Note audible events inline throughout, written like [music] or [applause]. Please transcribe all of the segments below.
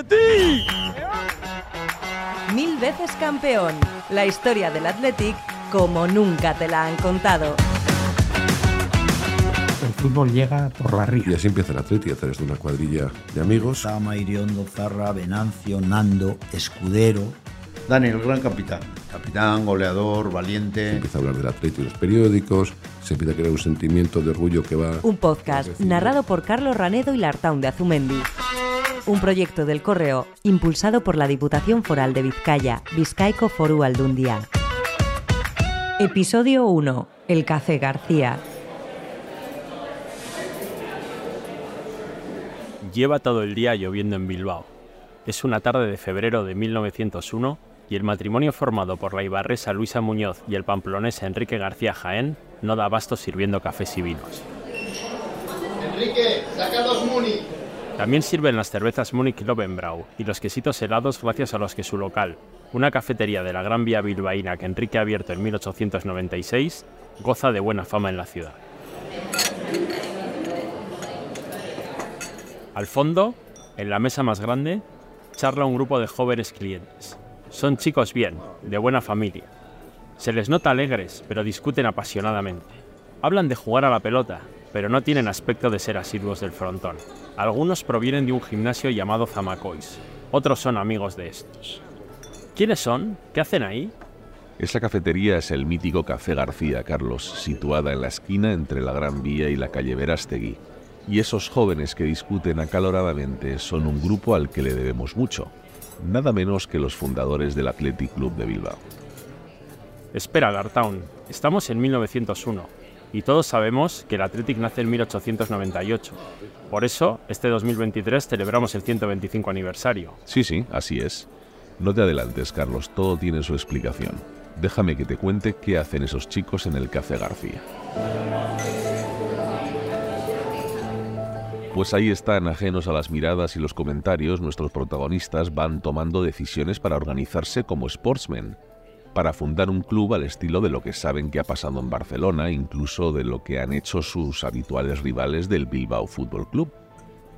Atleti. Mil veces campeón. La historia del Athletic como nunca te la han contado. El fútbol llega por la Y ría. así empieza el Atleti a través de una cuadrilla de amigos. Sama, Iriondo, Zarra, Venancio, Nando, Escudero. Dani, el gran capitán. Capitán, goleador, valiente. Empieza a hablar del Atleti en los periódicos. Se empieza a crear un sentimiento de orgullo que va. Un podcast narrado por Carlos Ranedo y Lartaun de Azumendi. Un proyecto del Correo impulsado por la Diputación Foral de Vizcaya, Vizcaico Foru Aldundia. Episodio 1. El Café García. Lleva todo el día lloviendo en Bilbao. Es una tarde de febrero de 1901 y el matrimonio formado por la ibarresa Luisa Muñoz y el pamplonés Enrique García Jaén no da abasto sirviendo cafés y vinos. Enrique, saca dos Muni. También sirven las cervezas Munich Lovenbrau y los quesitos helados gracias a los que su local, una cafetería de la Gran Vía bilbaína que Enrique ha abierto en 1896, goza de buena fama en la ciudad. Al fondo, en la mesa más grande, charla un grupo de jóvenes clientes. Son chicos bien, de buena familia. Se les nota alegres, pero discuten apasionadamente. Hablan de jugar a la pelota, pero no tienen aspecto de ser asiduos del frontón. Algunos provienen de un gimnasio llamado Zamacois, otros son amigos de estos. ¿Quiénes son? ¿Qué hacen ahí? Esa cafetería es el mítico Café García, Carlos, situada en la esquina entre la Gran Vía y la calle Verástegui. Y esos jóvenes que discuten acaloradamente son un grupo al que le debemos mucho. Nada menos que los fundadores del Athletic Club de Bilbao. Espera, Lartown, estamos en 1901 y todos sabemos que el Athletic nace en 1898. Por eso, este 2023 celebramos el 125 aniversario. Sí, sí, así es. No te adelantes, Carlos, todo tiene su explicación. Déjame que te cuente qué hacen esos chicos en el Café García. Pues ahí están, ajenos a las miradas y los comentarios, nuestros protagonistas van tomando decisiones para organizarse como sportsmen, para fundar un club al estilo de lo que saben que ha pasado en Barcelona, incluso de lo que han hecho sus habituales rivales del Bilbao Fútbol Club.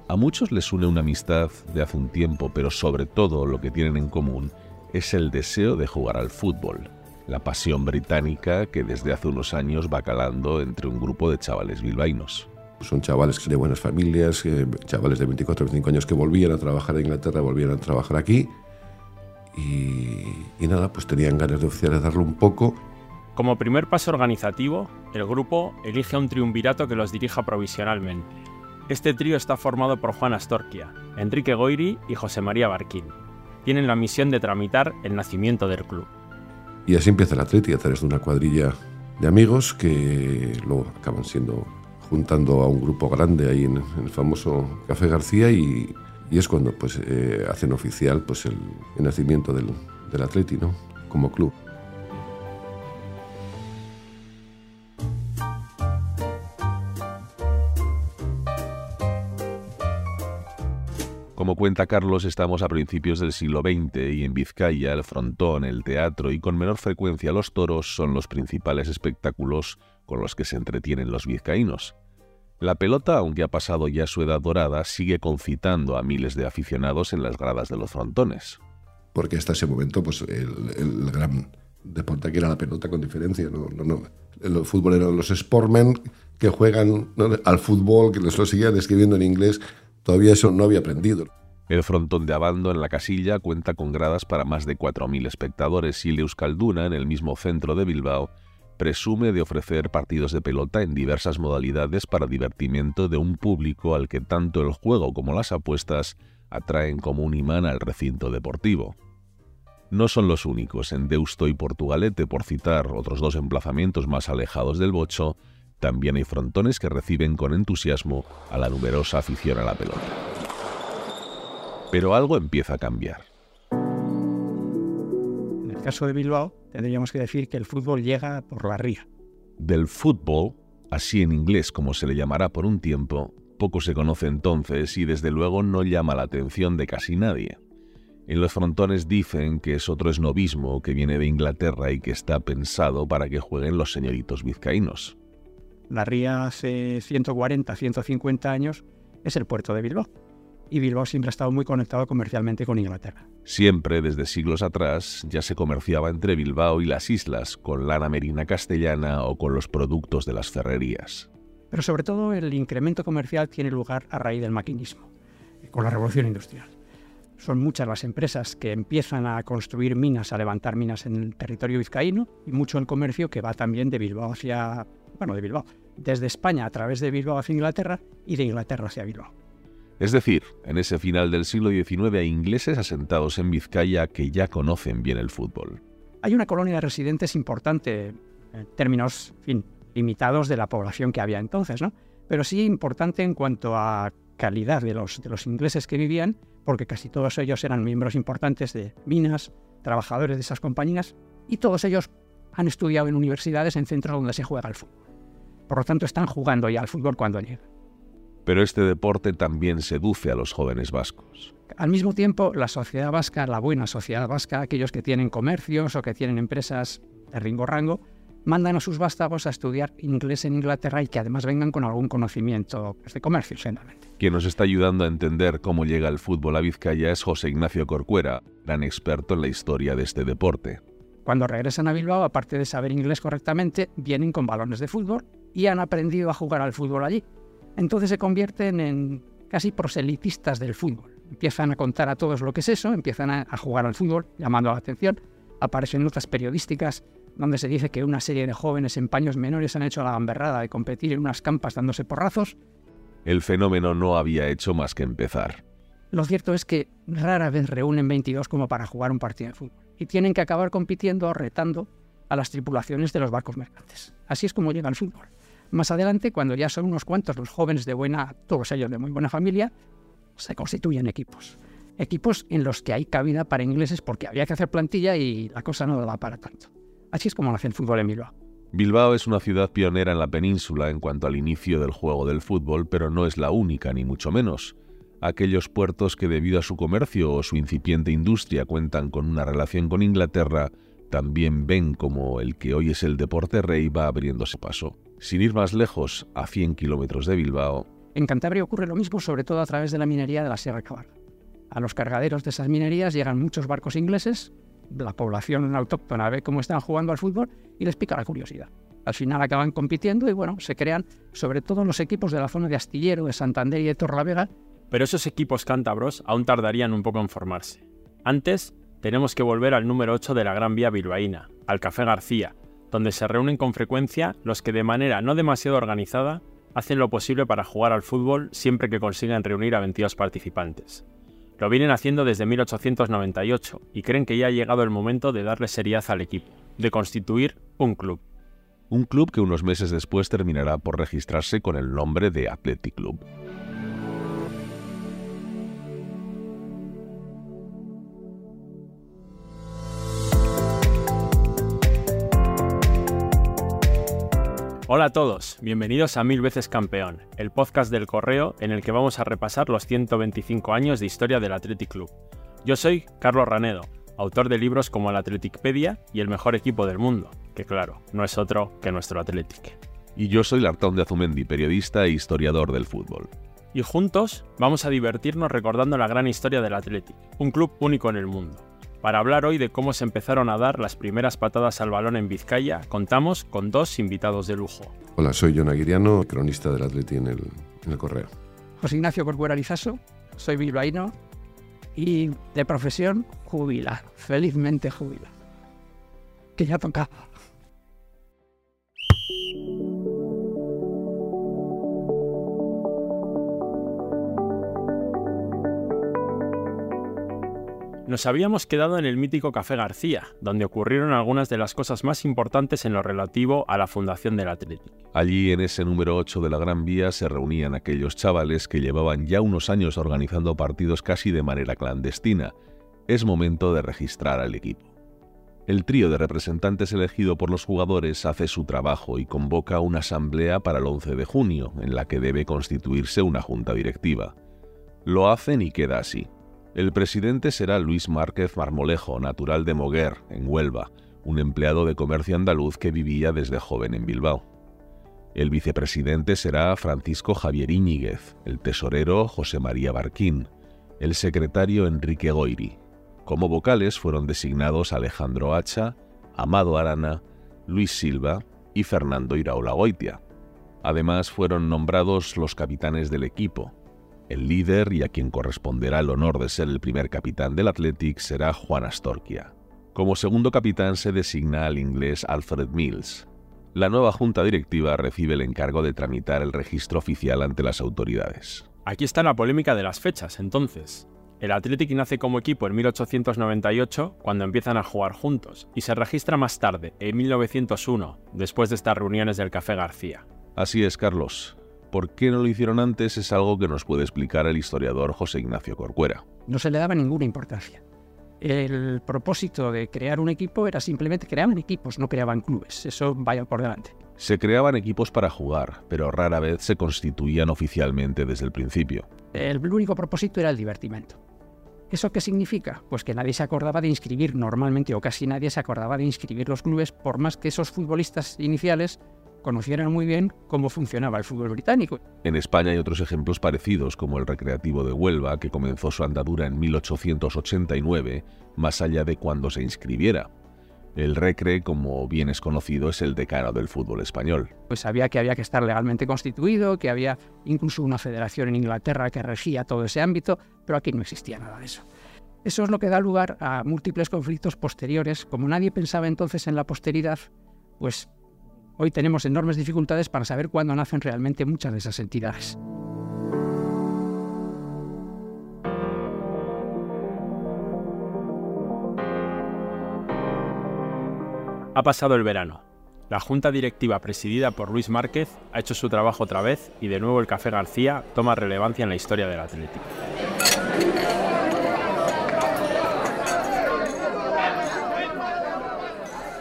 A muchos les une una amistad de hace un tiempo, pero sobre todo lo que tienen en común es el deseo de jugar al fútbol, la pasión británica que desde hace unos años va calando entre un grupo de chavales bilbaínos. Son chavales de buenas familias, eh, chavales de 24 o 25 años que volvían a trabajar en Inglaterra, volvían a trabajar aquí. Y, y nada, pues tenían ganas de oficializarlo un poco. Como primer paso organizativo, el grupo elige a un triunvirato que los dirija provisionalmente. Este trío está formado por Juan Astorquia, Enrique Goiri y José María Barquín. Tienen la misión de tramitar el nacimiento del club. Y así empieza el Atleti a través de una cuadrilla de amigos que luego acaban siendo juntando a un grupo grande ahí en, el famoso Café García y, es cuando pues eh, hacen oficial pues el, nacimiento del, del Atleti. Como club. Como cuenta Carlos, estamos a principios del siglo XX y en Vizcaya el frontón, el teatro y con menor frecuencia los toros son los principales espectáculos con los que se entretienen los vizcaínos. La pelota, aunque ha pasado ya su edad dorada, sigue concitando a miles de aficionados en las gradas de los frontones. Porque hasta ese momento pues el, el gran deporte aquí era la pelota con diferencia. ¿no? No, no. El fútbol eran los sportmen que juegan ¿no? al fútbol, que les lo seguían escribiendo en inglés. Todavía eso no había aprendido. El frontón de Abando en la casilla cuenta con gradas para más de 4.000 espectadores y el Euskalduna, en el mismo centro de Bilbao, presume de ofrecer partidos de pelota en diversas modalidades para divertimiento de un público al que tanto el juego como las apuestas atraen como un imán al recinto deportivo. No son los únicos, en Deusto y Portugalete, por citar otros dos emplazamientos más alejados del bocho, también hay frontones que reciben con entusiasmo a la numerosa afición a la pelota. Pero algo empieza a cambiar. En el caso de Bilbao, tendríamos que decir que el fútbol llega por la ría. Del fútbol, así en inglés como se le llamará por un tiempo, poco se conoce entonces y desde luego no llama la atención de casi nadie. En los frontones dicen que es otro esnovismo que viene de Inglaterra y que está pensado para que jueguen los señoritos vizcaínos. La ría hace 140, 150 años es el puerto de Bilbao. Y Bilbao siempre ha estado muy conectado comercialmente con Inglaterra. Siempre, desde siglos atrás, ya se comerciaba entre Bilbao y las islas, con lana merina castellana o con los productos de las ferrerías. Pero sobre todo el incremento comercial tiene lugar a raíz del maquinismo, con la revolución industrial. Son muchas las empresas que empiezan a construir minas, a levantar minas en el territorio vizcaíno y mucho el comercio que va también de Bilbao hacia, bueno, de Bilbao, desde España a través de Bilbao hacia Inglaterra y de Inglaterra hacia Bilbao. Es decir, en ese final del siglo XIX hay ingleses asentados en Vizcaya que ya conocen bien el fútbol. Hay una colonia de residentes importante en términos limitados de la población que había entonces, ¿no? pero sí importante en cuanto a calidad de los, de los ingleses que vivían, porque casi todos ellos eran miembros importantes de minas, trabajadores de esas compañías, y todos ellos han estudiado en universidades en centros donde se juega el fútbol. Por lo tanto, están jugando ya al fútbol cuando llegan. Pero este deporte también seduce a los jóvenes vascos. Al mismo tiempo, la sociedad vasca, la buena sociedad vasca, aquellos que tienen comercios o que tienen empresas de ringo rango, mandan a sus vástagos a estudiar inglés en Inglaterra y que además vengan con algún conocimiento de comercio, generalmente. Quien nos está ayudando a entender cómo llega el fútbol a Vizcaya es José Ignacio Corcuera, gran experto en la historia de este deporte. Cuando regresan a Bilbao, aparte de saber inglés correctamente, vienen con balones de fútbol y han aprendido a jugar al fútbol allí. Entonces se convierten en casi proselitistas del fútbol. Empiezan a contar a todos lo que es eso, empiezan a, a jugar al fútbol, llamando la atención. Aparecen notas periodísticas donde se dice que una serie de jóvenes en paños menores han hecho la gamberrada de competir en unas campas dándose porrazos. El fenómeno no había hecho más que empezar. Lo cierto es que rara vez reúnen 22 como para jugar un partido de fútbol y tienen que acabar compitiendo o retando a las tripulaciones de los barcos mercantes. Así es como llega el fútbol. Más adelante, cuando ya son unos cuantos los jóvenes de buena, todos ellos de muy buena familia, se constituyen equipos. Equipos en los que hay cabida para ingleses porque había que hacer plantilla y la cosa no daba para tanto. Así es como nace el fútbol en Bilbao. Bilbao es una ciudad pionera en la península en cuanto al inicio del juego del fútbol, pero no es la única, ni mucho menos. Aquellos puertos que debido a su comercio o su incipiente industria cuentan con una relación con Inglaterra, también ven como el que hoy es el deporte rey va abriéndose paso. Sin ir más lejos, a 100 kilómetros de Bilbao. En Cantabria ocurre lo mismo, sobre todo a través de la minería de la Sierra Cabarga. A los cargaderos de esas minerías llegan muchos barcos ingleses la población autóctona ve cómo están jugando al fútbol y les pica la curiosidad. Al final acaban compitiendo y bueno, se crean sobre todo los equipos de la zona de Astillero, de Santander y de Torlavega. Pero esos equipos cántabros aún tardarían un poco en formarse. Antes, tenemos que volver al número 8 de la Gran Vía bilbaína, al Café García, donde se reúnen con frecuencia los que de manera no demasiado organizada hacen lo posible para jugar al fútbol siempre que consigan reunir a 22 participantes. Lo vienen haciendo desde 1898 y creen que ya ha llegado el momento de darle seriedad al equipo, de constituir un club. Un club que unos meses después terminará por registrarse con el nombre de Athletic Club. Hola a todos, bienvenidos a Mil veces Campeón, el podcast del correo en el que vamos a repasar los 125 años de historia del Athletic Club. Yo soy Carlos Ranedo, autor de libros como el Athleticpedia y el mejor equipo del mundo, que claro, no es otro que nuestro Athletic. Y yo soy Lartón de Azumendi, periodista e historiador del fútbol. Y juntos vamos a divertirnos recordando la gran historia del Athletic, un club único en el mundo. Para hablar hoy de cómo se empezaron a dar las primeras patadas al balón en Vizcaya, contamos con dos invitados de lujo. Hola, soy John Aguiriano, cronista del Atleti en el, en el Correo. José Ignacio Corcuera Lizaso, soy bilbaíno y de profesión jubilado, felizmente jubilado. Que ya tocaba. Nos habíamos quedado en el mítico Café García, donde ocurrieron algunas de las cosas más importantes en lo relativo a la fundación del Athletic. Allí, en ese número 8 de la Gran Vía, se reunían aquellos chavales que llevaban ya unos años organizando partidos casi de manera clandestina. Es momento de registrar al equipo. El trío de representantes elegido por los jugadores hace su trabajo y convoca una asamblea para el 11 de junio, en la que debe constituirse una junta directiva. Lo hacen y queda así. El presidente será Luis Márquez Marmolejo, natural de Moguer, en Huelva, un empleado de comercio andaluz que vivía desde joven en Bilbao. El vicepresidente será Francisco Javier Íñiguez, el tesorero José María Barquín, el secretario Enrique Goiri. Como vocales fueron designados Alejandro Hacha, Amado Arana, Luis Silva y Fernando Iraola Goitia. Además fueron nombrados los capitanes del equipo. El líder y a quien corresponderá el honor de ser el primer capitán del Athletic será Juan Astorquia. Como segundo capitán se designa al inglés Alfred Mills. La nueva junta directiva recibe el encargo de tramitar el registro oficial ante las autoridades. Aquí está la polémica de las fechas, entonces. El Athletic nace como equipo en 1898, cuando empiezan a jugar juntos, y se registra más tarde, en 1901, después de estas reuniones del Café García. Así es, Carlos. ¿Por qué no lo hicieron antes? Es algo que nos puede explicar el historiador José Ignacio Corcuera. No se le daba ninguna importancia. El propósito de crear un equipo era simplemente creaban equipos, no creaban clubes. Eso vaya por delante. Se creaban equipos para jugar, pero rara vez se constituían oficialmente desde el principio. El único propósito era el divertimento. ¿Eso qué significa? Pues que nadie se acordaba de inscribir normalmente, o casi nadie se acordaba de inscribir los clubes, por más que esos futbolistas iniciales conocieran muy bien cómo funcionaba el fútbol británico. En España hay otros ejemplos parecidos, como el Recreativo de Huelva, que comenzó su andadura en 1889, más allá de cuando se inscribiera. El Recre, como bien es conocido, es el decano del fútbol español. Pues sabía que había que estar legalmente constituido, que había incluso una federación en Inglaterra que regía todo ese ámbito, pero aquí no existía nada de eso. Eso es lo que da lugar a múltiples conflictos posteriores. Como nadie pensaba entonces en la posteridad, pues Hoy tenemos enormes dificultades para saber cuándo nacen realmente muchas de esas entidades. Ha pasado el verano. La junta directiva presidida por Luis Márquez ha hecho su trabajo otra vez y de nuevo el Café García toma relevancia en la historia del Atlético.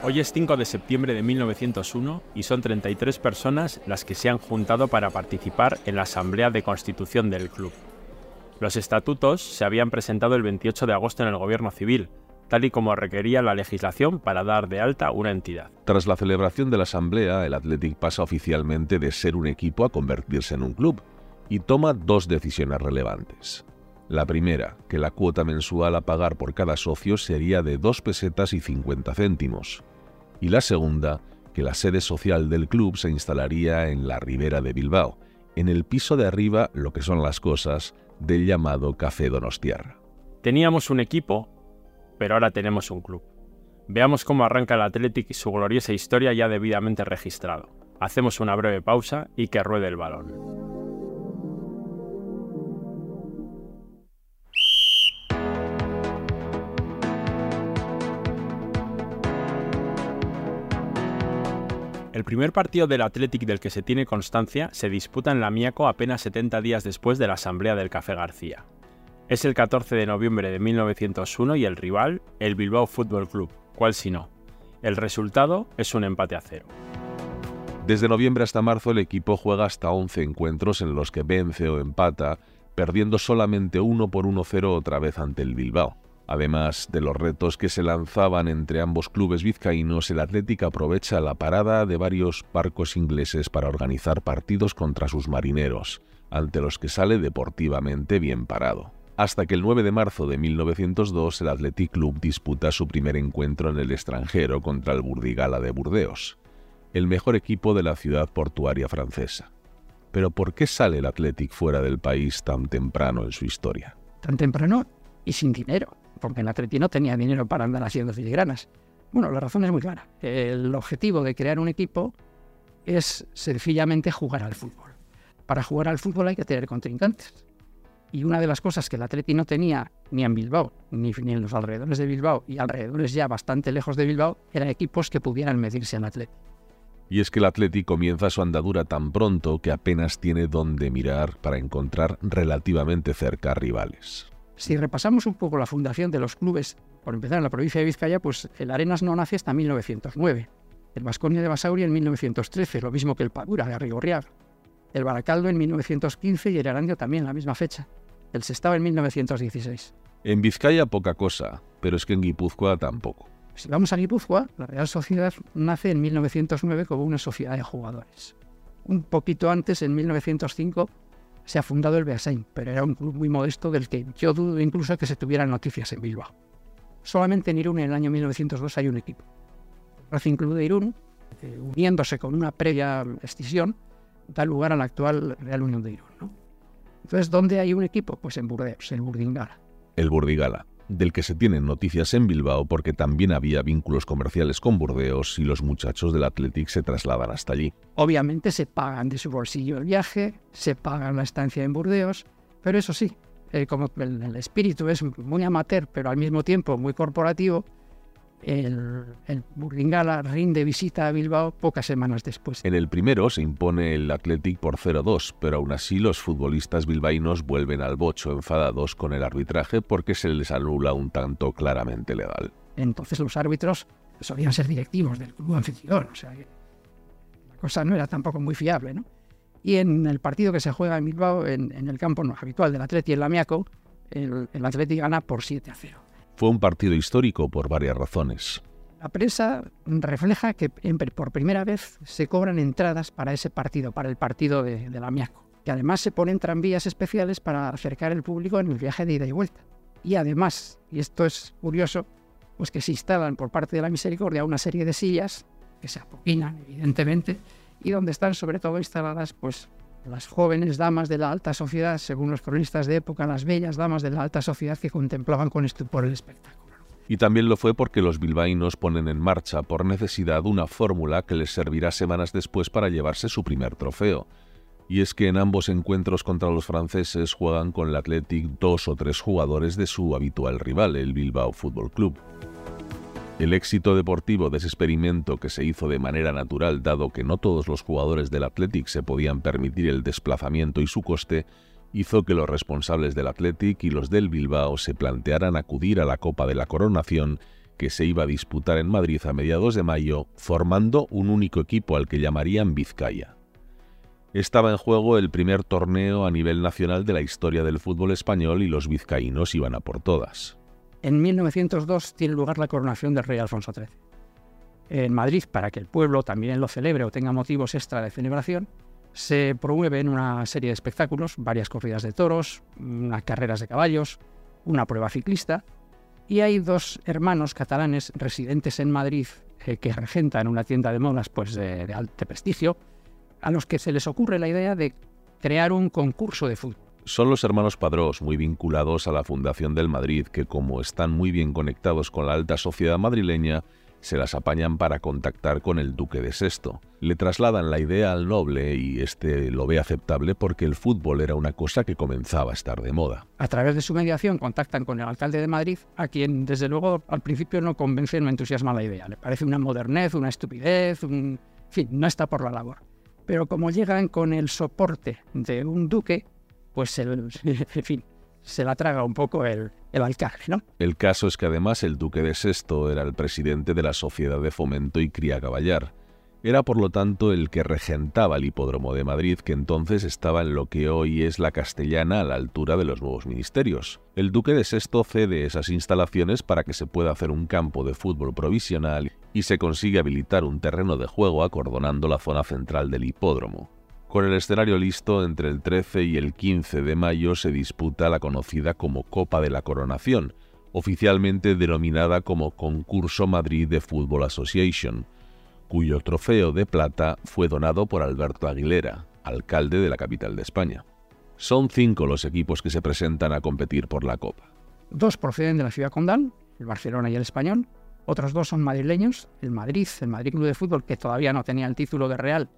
Hoy es 5 de septiembre de 1901 y son 33 personas las que se han juntado para participar en la Asamblea de Constitución del club. Los estatutos se habían presentado el 28 de agosto en el Gobierno Civil, tal y como requería la legislación para dar de alta una entidad. Tras la celebración de la Asamblea, el Athletic pasa oficialmente de ser un equipo a convertirse en un club y toma dos decisiones relevantes. La primera, que la cuota mensual a pagar por cada socio sería de 2 pesetas y 50 céntimos, y la segunda, que la sede social del club se instalaría en la ribera de Bilbao, en el piso de arriba, lo que son las cosas, del llamado Café Donostiarra. Teníamos un equipo, pero ahora tenemos un club. Veamos cómo arranca el Athletic y su gloriosa historia ya debidamente registrado. Hacemos una breve pausa y que ruede el balón. El primer partido del Athletic del que se tiene constancia se disputa en la Miaco apenas 70 días después de la asamblea del Café García. Es el 14 de noviembre de 1901 y el rival, el Bilbao Fútbol Club, cual si no. El resultado es un empate a cero. Desde noviembre hasta marzo el equipo juega hasta 11 encuentros en los que vence o empata, perdiendo solamente uno por 1-0 otra vez ante el Bilbao. Además de los retos que se lanzaban entre ambos clubes vizcaínos, el Atlético aprovecha la parada de varios barcos ingleses para organizar partidos contra sus marineros, ante los que sale deportivamente bien parado. Hasta que el 9 de marzo de 1902 el Athletic Club disputa su primer encuentro en el extranjero contra el Burdigala de Burdeos, el mejor equipo de la ciudad portuaria francesa. Pero ¿por qué sale el Athletic fuera del país tan temprano en su historia? Tan temprano y sin dinero porque el Atleti no tenía dinero para andar haciendo filigranas. Bueno, la razón es muy clara. El objetivo de crear un equipo es sencillamente jugar al fútbol. Para jugar al fútbol hay que tener contrincantes. Y una de las cosas que el Atleti no tenía ni en Bilbao, ni, en los alrededores de Bilbao, y alrededores ya bastante lejos de Bilbao, eran equipos que pudieran medirse al Atleti. Y es que el Atleti comienza su andadura tan pronto que apenas tiene dónde mirar para encontrar relativamente cerca rivales. Si repasamos un poco la fundación de los clubes, por empezar en la provincia de Vizcaya, pues el Arenas no nace hasta 1909, el Vasconia de Basauri en 1913, lo mismo que el Padura de Arrigorriaga, el Baracaldo en 1915 y el Arandio también la misma fecha, el Sestao en 1916. En Vizcaya poca cosa, pero es que en Guipúzcoa tampoco. Si vamos a Guipúzcoa, la Real Sociedad nace en 1909 como una sociedad de jugadores. Un poquito antes, en 1905, se ha fundado el Beasain, pero era un club muy modesto del que yo dudo incluso que se tuvieran noticias en Bilbao. Solamente en Irún en el año 1902 hay un equipo. Racing Club de Irún, eh, uniéndose con una previa escisión, da lugar a la actual Real Unión de Irún. ¿no? Entonces, ¿dónde hay un equipo? Pues en Burdeos, el Burdingala. El Burdigala, del que se tienen noticias en Bilbao porque también había vínculos comerciales con Burdeos y los muchachos del Athletic se trasladan hasta allí. Obviamente se pagan de su bolsillo el viaje, se pagan la estancia en Burdeos, pero eso sí, eh, como el, el espíritu es muy amateur, pero al mismo tiempo muy corporativo, el, el Burdingala rinde visita a Bilbao pocas semanas después. En el primero se impone el Athletic por 0-2, pero aún así los futbolistas bilbaínos vuelven al bocho enfadados con el arbitraje porque se les anula un tanto claramente legal. Entonces los árbitros solían ser directivos del club anfitrión, o sea que la cosa no era tampoco muy fiable, ¿no? Y en el partido que se juega en Bilbao, en, en el campo no habitual del Atleti en Lamiaco, el, el Atleti gana por 7 a 0. Fue un partido histórico por varias razones. La prensa refleja que por primera vez se cobran entradas para ese partido, para el partido de, de Lamiaco. Que además se ponen tranvías especiales para acercar el público en el viaje de ida y vuelta. Y además, y esto es curioso, pues que se instalan por parte de la misericordia una serie de sillas que se apoquinan, evidentemente, y donde están sobre todo instaladas pues las jóvenes damas de la alta sociedad, según los cronistas de época, las bellas damas de la alta sociedad que contemplaban con estupor el espectáculo. Y también lo fue porque los bilbaínos ponen en marcha por necesidad una fórmula que les servirá semanas después para llevarse su primer trofeo. Y es que en ambos encuentros contra los franceses juegan con el Athletic dos o tres jugadores de su habitual rival, el Bilbao Fútbol Club. El éxito deportivo de ese experimento que se hizo de manera natural dado que no todos los jugadores del Athletic se podían permitir el desplazamiento y su coste, hizo que los responsables del Athletic y los del Bilbao se plantearan acudir a la Copa de la Coronación que se iba a disputar en Madrid a mediados de mayo, formando un único equipo al que llamarían Vizcaya. Estaba en juego el primer torneo a nivel nacional de la historia del fútbol español y los vizcaínos iban a por todas. En 1902 tiene lugar la coronación del rey Alfonso XIII. En Madrid, para que el pueblo también lo celebre o tenga motivos extra de celebración, se promueven una serie de espectáculos, varias corridas de toros, unas carreras de caballos, una prueba ciclista, y hay dos hermanos catalanes residentes en Madrid eh, que regentan una tienda de modas pues, de, de alto prestigio, a los que se les ocurre la idea de crear un concurso de fútbol. Son los hermanos Padrós, muy vinculados a la Fundación del Madrid, que como están muy bien conectados con la alta sociedad madrileña, se las apañan para contactar con el duque de Sesto. Le trasladan la idea al noble y este lo ve aceptable porque el fútbol era una cosa que comenzaba a estar de moda. A través de su mediación contactan con el alcalde de Madrid, a quien desde luego al principio no convence, no entusiasma la idea. Le parece una modernez, una estupidez, un... en fin, no está por la labor. Pero como llegan con el soporte de un duque, pues el, [laughs] en fin, se la traga un poco el, el alcalde, ¿no? El caso es que además el duque de Sesto era el presidente de la Sociedad de Fomento y Cría Caballar. Era por lo tanto el que regentaba el hipódromo de Madrid, que entonces estaba en lo que hoy es la castellana a la altura de los nuevos ministerios. El duque de Sesto cede esas instalaciones para que se pueda hacer un campo de fútbol provisional y se consigue habilitar un terreno de juego acordonando la zona central del hipódromo. Con el escenario listo, entre el 13 y el 15 de mayo se disputa la conocida como Copa de la Coronación, oficialmente denominada como Concurso Madrid de Football Association, cuyo trofeo de plata fue donado por Alberto Aguilera, alcalde de la capital de España. Son cinco los equipos que se presentan a competir por la Copa. Dos proceden de la ciudad condal, el Barcelona y el Español. Otros dos son madrileños, el Madrid, el Madrid Club de Fútbol, que todavía no tenía el título de Real,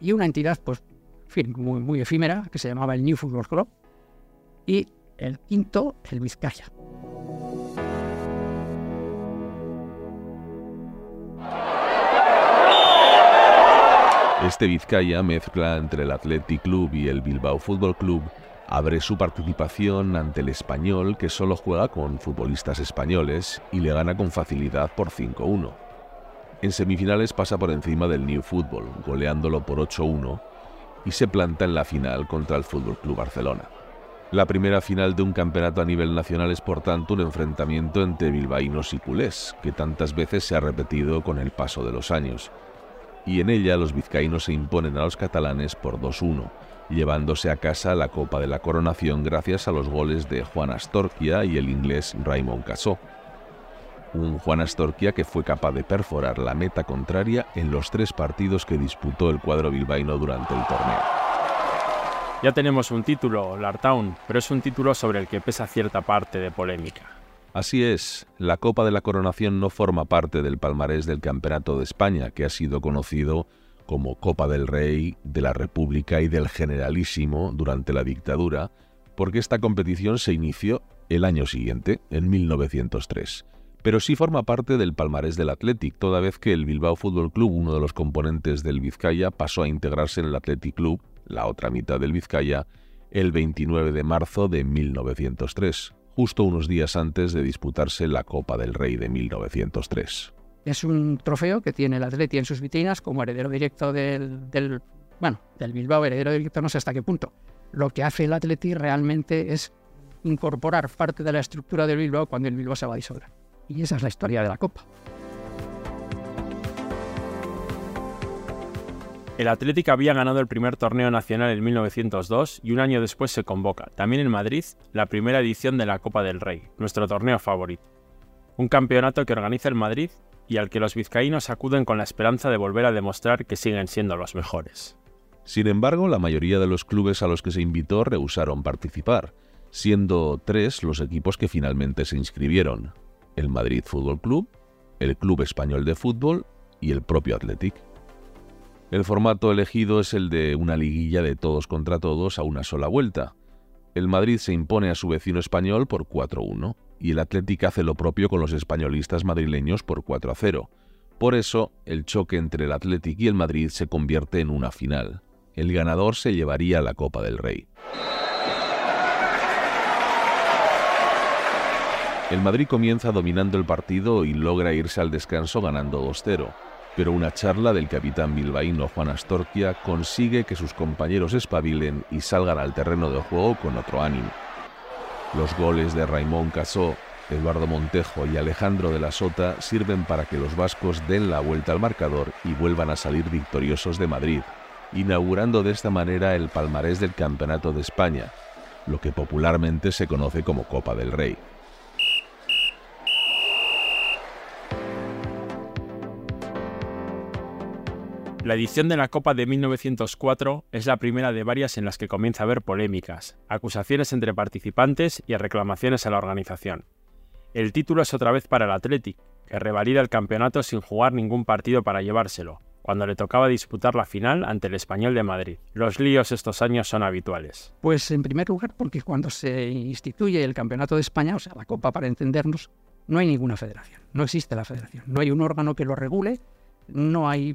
y una entidad, pues, fin, muy, muy efímera, que se llamaba el New Football Club. Y el quinto, el Vizcaya. Este Vizcaya mezcla entre el Athletic Club y el Bilbao Fútbol Club abre su participación ante el español que solo juega con futbolistas españoles y le gana con facilidad por 5-1. En semifinales pasa por encima del New Football, goleándolo por 8-1 y se planta en la final contra el Fútbol Club Barcelona. La primera final de un campeonato a nivel nacional es por tanto un enfrentamiento entre bilbaínos y culés, que tantas veces se ha repetido con el paso de los años. y en ella los vizcaínos se imponen a los catalanes por 2-1, llevándose a casa la Copa de la Coronación gracias a los goles de Juan Astorquia y el inglés Raymond Casó. Un Juan Astorquia que fue capaz de perforar la meta contraria en los tres partidos que disputó el cuadro bilbaíno durante el torneo. Ya tenemos un título, Lartown, pero es un título sobre el que pesa cierta parte de polémica. Así es, la Copa de la Coronación no forma parte del palmarés del Campeonato de España, que ha sido conocido como Copa del Rey, de la República y del Generalísimo durante la dictadura, porque esta competición se inició el año siguiente, en 1903. Pero sí forma parte del palmarés del Athletic, toda vez que el Bilbao Fútbol Club, uno de los componentes del Vizcaya, pasó a integrarse en el Athletic Club, la otra mitad del Vizcaya, el 29 de marzo de 1903 justo unos días antes de disputarse la Copa del Rey de 1903. Es un trofeo que tiene el Atleti en sus vitrinas como heredero directo del, bueno, del Bilbao, heredero directo no sé hasta qué punto. Lo que hace el Atleti realmente es incorporar parte de la estructura del Bilbao cuando el Bilbao se va a disolver. Y esa es la historia de la Copa. El Atlético había ganado el primer torneo nacional en 1902 y un año después se convoca, también en Madrid, la primera edición de la Copa del Rey, nuestro torneo favorito. Un campeonato que organiza el Madrid y al que los vizcaínos acuden con la esperanza de volver a demostrar que siguen siendo los mejores. Sin embargo, la mayoría de los clubes a los que se invitó rehusaron participar, siendo tres los equipos que finalmente se inscribieron: el Madrid Fútbol Club, el Club Español de Fútbol y el propio Athletic. El formato elegido es el de una liguilla de todos contra todos a una sola vuelta. El Madrid se impone a su vecino español por 4-1 y el Atlético hace lo propio con los españolistas madrileños por 4-0. Por eso, el choque entre el Atlético y el Madrid se convierte en una final. El ganador se llevaría la Copa del Rey. El Madrid comienza dominando el partido y logra irse al descanso ganando 2-0 pero una charla del capitán bilbaíno Juan Astorquia consigue que sus compañeros espabilen y salgan al terreno de juego con otro ánimo. Los goles de Raimón Casó, Eduardo Montejo y Alejandro de la Sota sirven para que los vascos den la vuelta al marcador y vuelvan a salir victoriosos de Madrid, inaugurando de esta manera el palmarés del Campeonato de España, lo que popularmente se conoce como Copa del Rey. La edición de la Copa de 1904 es la primera de varias en las que comienza a haber polémicas, acusaciones entre participantes y reclamaciones a la organización. El título es otra vez para el Athletic, que revalida el campeonato sin jugar ningún partido para llevárselo, cuando le tocaba disputar la final ante el Español de Madrid. Los líos estos años son habituales. Pues en primer lugar porque cuando se instituye el Campeonato de España, o sea, la Copa para entendernos, no hay ninguna federación, no existe la federación, no hay un órgano que lo regule, no hay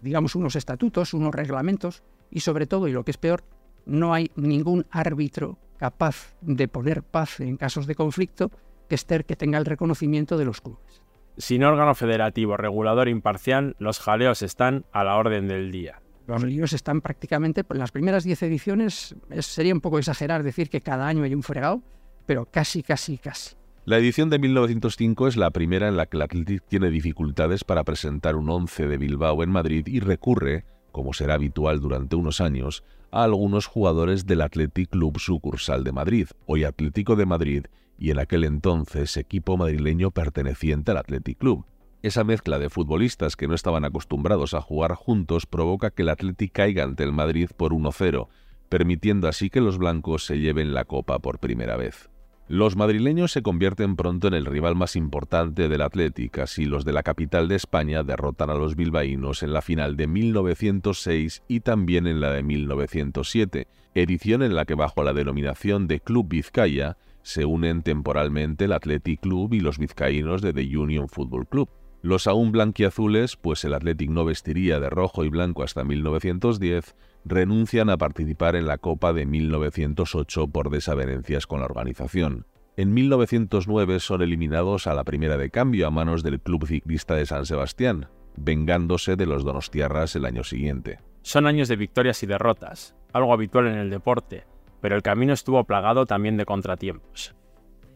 digamos, unos estatutos, unos reglamentos y sobre todo, y lo que es peor, no hay ningún árbitro capaz de poner paz en casos de conflicto que, esté, que tenga el reconocimiento de los clubes. Sin órgano federativo, regulador imparcial, los jaleos están a la orden del día. Los líos están prácticamente, en las primeras 10 ediciones, sería un poco exagerar decir que cada año hay un fregado, pero casi, casi, casi. La edición de 1905 es la primera en la que el Athletic tiene dificultades para presentar un once de Bilbao en Madrid y recurre, como será habitual durante unos años, a algunos jugadores del Athletic Club sucursal de Madrid, hoy Atlético de Madrid, y en aquel entonces equipo madrileño perteneciente al Athletic Club. Esa mezcla de futbolistas que no estaban acostumbrados a jugar juntos provoca que el Athletic caiga ante el Madrid por 1-0, permitiendo así que los blancos se lleven la copa por primera vez. Los madrileños se convierten pronto en el rival más importante del Atlético, así los de la capital de España derrotan a los bilbaínos en la final de 1906 y también en la de 1907, edición en la que bajo la denominación de Club Vizcaya se unen temporalmente el Athletic Club y los vizcaínos de The Union Football Club. Los aún blanquiazules, pues el Athletic no vestiría de rojo y blanco hasta 1910, renuncian a participar en la Copa de 1908 por desavenencias con la organización. En 1909 son eliminados a la primera de cambio a manos del Club Ciclista de San Sebastián, vengándose de los donostiarras el año siguiente. Son años de victorias y derrotas, algo habitual en el deporte, pero el camino estuvo plagado también de contratiempos.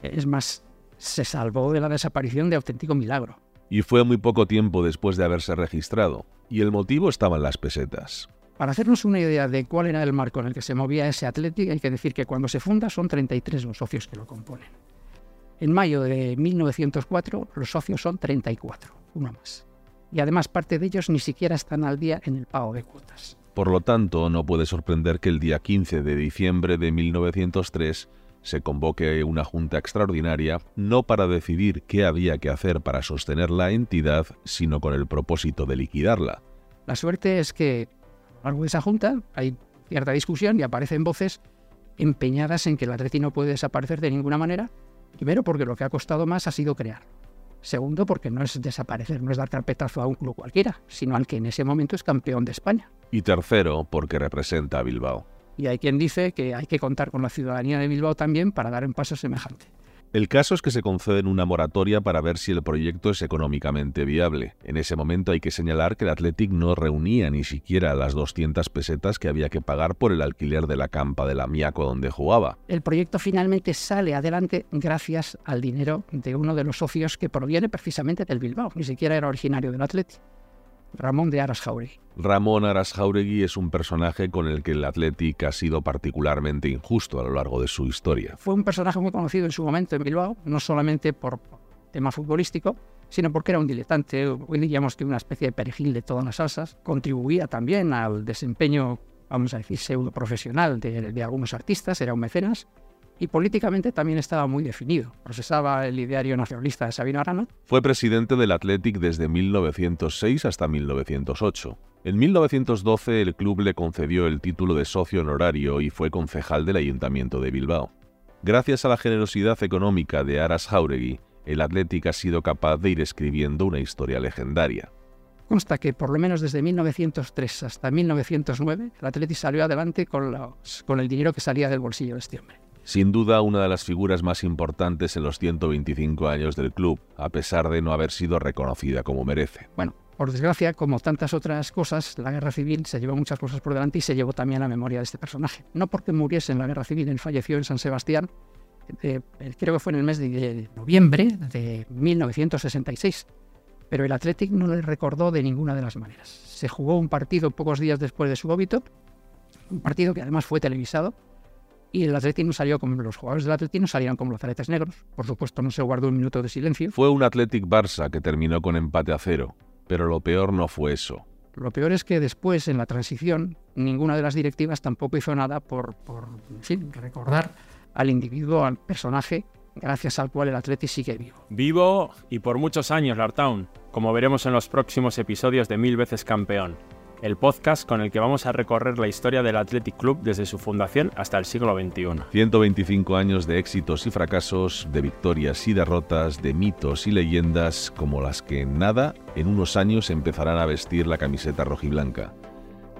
Es más, se salvó de la desaparición de auténtico milagro. Y fue muy poco tiempo después de haberse registrado, y el motivo estaba en las pesetas. Para hacernos una idea de cuál era el marco en el que se movía ese Athletic, hay que decir que cuando se funda son 33 los socios que lo componen. En mayo de 1904 los socios son 34, uno más. Y además parte de ellos ni siquiera están al día en el pago de cuotas. Por lo tanto, no puede sorprender que el día 15 de diciembre de 1903 se convoque una junta extraordinaria no para decidir qué había que hacer para sostener la entidad, sino con el propósito de liquidarla. La suerte es que a lo largo de esa junta hay cierta discusión y aparecen voces empeñadas en que el Atleti no puede desaparecer de ninguna manera. Primero porque lo que ha costado más ha sido crear. Segundo porque no es desaparecer, no es dar carpetazo a un club cualquiera, sino al que en ese momento es campeón de España. Y tercero porque representa a Bilbao. Y hay quien dice que hay que contar con la ciudadanía de Bilbao también para dar un paso semejante. El caso es que se conceden una moratoria para ver si el proyecto es económicamente viable. En ese momento hay que señalar que el Athletic no reunía ni siquiera las 200 pesetas que había que pagar por el alquiler de la campa de la Miaco donde jugaba. El proyecto finalmente sale adelante gracias al dinero de uno de los socios que proviene precisamente del Bilbao, ni siquiera era originario del Athletic. Ramón de Aras Jauregui. Ramón Aras Jauregui es un personaje con el que el Athletic ha sido particularmente injusto a lo largo de su historia. Fue un personaje muy conocido en su momento en Bilbao, no solamente por tema futbolístico, sino porque era un diletante, hoy diríamos que una especie de perejil de todas las salsas. Contribuía también al desempeño, vamos a decir, pseudo profesional de, de algunos artistas, era un mecenas y políticamente también estaba muy definido. Procesaba el ideario nacionalista de Sabino Arana. Fue presidente del Athletic desde 1906 hasta 1908. En 1912 el club le concedió el título de socio honorario y fue concejal del Ayuntamiento de Bilbao. Gracias a la generosidad económica de Aras Jauregui, el Athletic ha sido capaz de ir escribiendo una historia legendaria. Consta que por lo menos desde 1903 hasta 1909 el Athletic salió adelante con, los, con el dinero que salía del bolsillo de este hombre. Sin duda una de las figuras más importantes en los 125 años del club, a pesar de no haber sido reconocida como merece. Bueno, por desgracia, como tantas otras cosas, la guerra civil se llevó muchas cosas por delante y se llevó también la memoria de este personaje. No porque muriese en la guerra civil, él falleció en San Sebastián, eh, creo que fue en el mes de noviembre de 1966, pero el Athletic no le recordó de ninguna de las maneras. Se jugó un partido pocos días después de su óbito, un partido que además fue televisado, y el Atleti no salió como los jugadores del Atleti no salieron como los aretes negros. Por supuesto, no se guardó un minuto de silencio. Fue un Athletic Barça que terminó con empate a cero, pero lo peor no fue eso. Lo peor es que después, en la transición, ninguna de las directivas tampoco hizo nada por, por recordar al individuo, al personaje, gracias al cual el Atleti sigue vivo. Vivo y por muchos años, Lartown, como veremos en los próximos episodios de Mil veces campeón el podcast con el que vamos a recorrer la historia del Athletic Club desde su fundación hasta el siglo XXI. 125 años de éxitos y fracasos, de victorias y derrotas, de mitos y leyendas como las que en nada, en unos años empezarán a vestir la camiseta rojiblanca.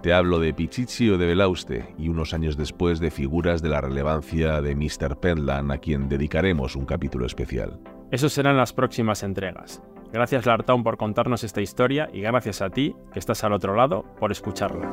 Te hablo de Pichichi o de Belauste y unos años después de figuras de la relevancia de Mr. Penland a quien dedicaremos un capítulo especial. Eso serán las próximas entregas. Gracias Lartown por contarnos esta historia y gracias a ti, que estás al otro lado, por escucharla.